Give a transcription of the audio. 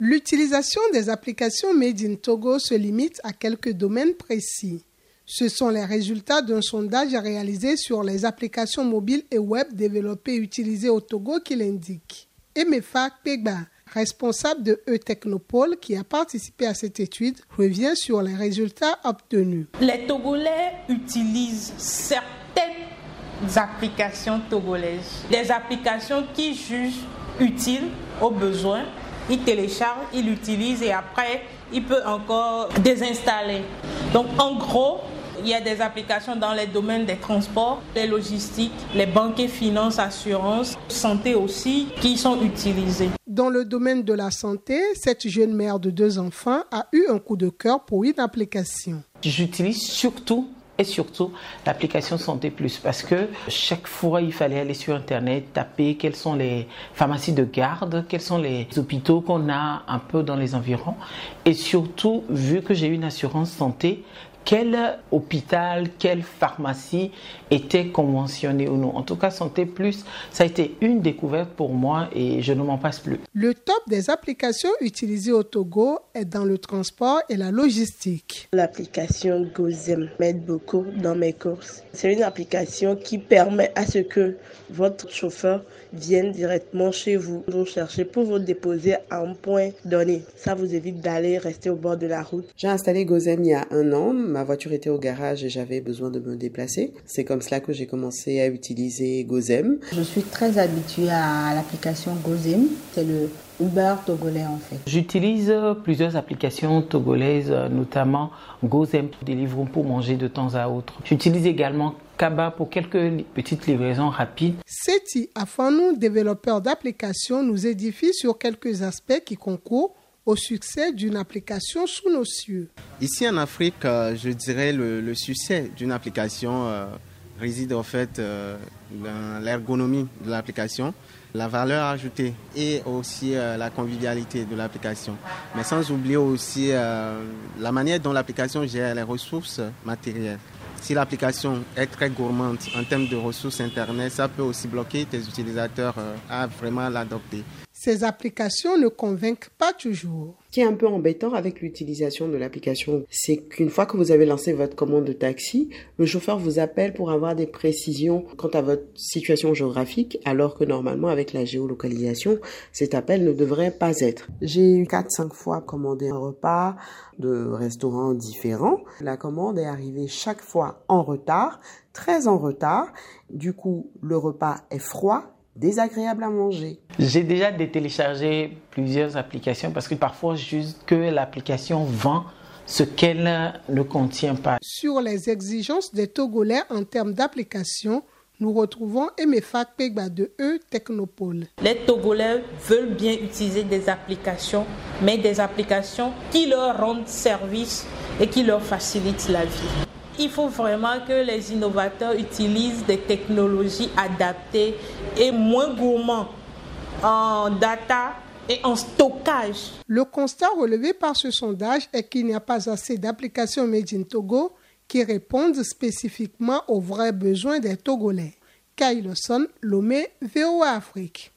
L'utilisation des applications Made in Togo se limite à quelques domaines précis. Ce sont les résultats d'un sondage réalisé sur les applications mobiles et web développées et utilisées au Togo qui l'indique. Emefa Pegba, responsable de E-Technopole qui a participé à cette étude, revient sur les résultats obtenus. Les Togolais utilisent certaines applications togolaises, des applications qui jugent utiles aux besoins il télécharge, il utilise et après, il peut encore désinstaller. Donc en gros, il y a des applications dans les domaines des transports, des logistiques, les banques et finances, assurances, santé aussi, qui sont utilisées. Dans le domaine de la santé, cette jeune mère de deux enfants a eu un coup de cœur pour une application. J'utilise surtout et surtout l'application Santé Plus. Parce que chaque fois il fallait aller sur internet taper quelles sont les pharmacies de garde, quels sont les hôpitaux qu'on a un peu dans les environs. Et surtout vu que j'ai une assurance santé quel hôpital, quelle pharmacie était conventionné ou non. En tout cas, Santé Plus, ça a été une découverte pour moi et je ne m'en passe plus. Le top des applications utilisées au Togo est dans le transport et la logistique. L'application Gozem m'aide beaucoup dans mes courses. C'est une application qui permet à ce que votre chauffeur vienne directement chez vous, vous chercher pour vous déposer à un point donné. Ça vous évite d'aller rester au bord de la route. J'ai installé Gozem il y a un an ma voiture était au garage et j'avais besoin de me déplacer. C'est comme cela que j'ai commencé à utiliser Gozem. Je suis très habituée à l'application Gozem. C'est le Uber togolais en fait. J'utilise plusieurs applications togolaises, notamment Gozem pour des livres pour manger de temps à autre. J'utilise également Kaba pour quelques petites livraisons rapides. Seti nous développeur d'applications, nous édifie sur quelques aspects qui concourent au succès d'une application sous nos cieux. Ici en Afrique, euh, je dirais le, le succès d'une application euh, réside en fait euh, dans l'ergonomie de l'application, la valeur ajoutée et aussi la convivialité de l'application. Mais sans oublier aussi la manière dont l'application gère les ressources matérielles. Si l'application est très gourmande en termes de ressources Internet, ça peut aussi bloquer tes utilisateurs à vraiment l'adopter ces applications ne convainquent pas toujours. Ce qui est un peu embêtant avec l'utilisation de l'application, c'est qu'une fois que vous avez lancé votre commande de taxi, le chauffeur vous appelle pour avoir des précisions quant à votre situation géographique, alors que normalement avec la géolocalisation, cet appel ne devrait pas être. J'ai eu 4-5 fois commandé un repas de restaurants différents. La commande est arrivée chaque fois en retard, très en retard. Du coup, le repas est froid désagréable à manger. J'ai déjà téléchargé plusieurs applications parce que parfois juste que l'application vend ce qu'elle ne contient pas. Sur les exigences des Togolais en termes d'application, nous retrouvons Emefak Pegba de E Technopole. Les Togolais veulent bien utiliser des applications, mais des applications qui leur rendent service et qui leur facilitent la vie. Il faut vraiment que les innovateurs utilisent des technologies adaptées et moins gourmands en data et en stockage. Le constat relevé par ce sondage est qu'il n'y a pas assez d'applications Made in Togo qui répondent spécifiquement aux vrais besoins des Togolais. Kyle Lomé, VOA Afrique.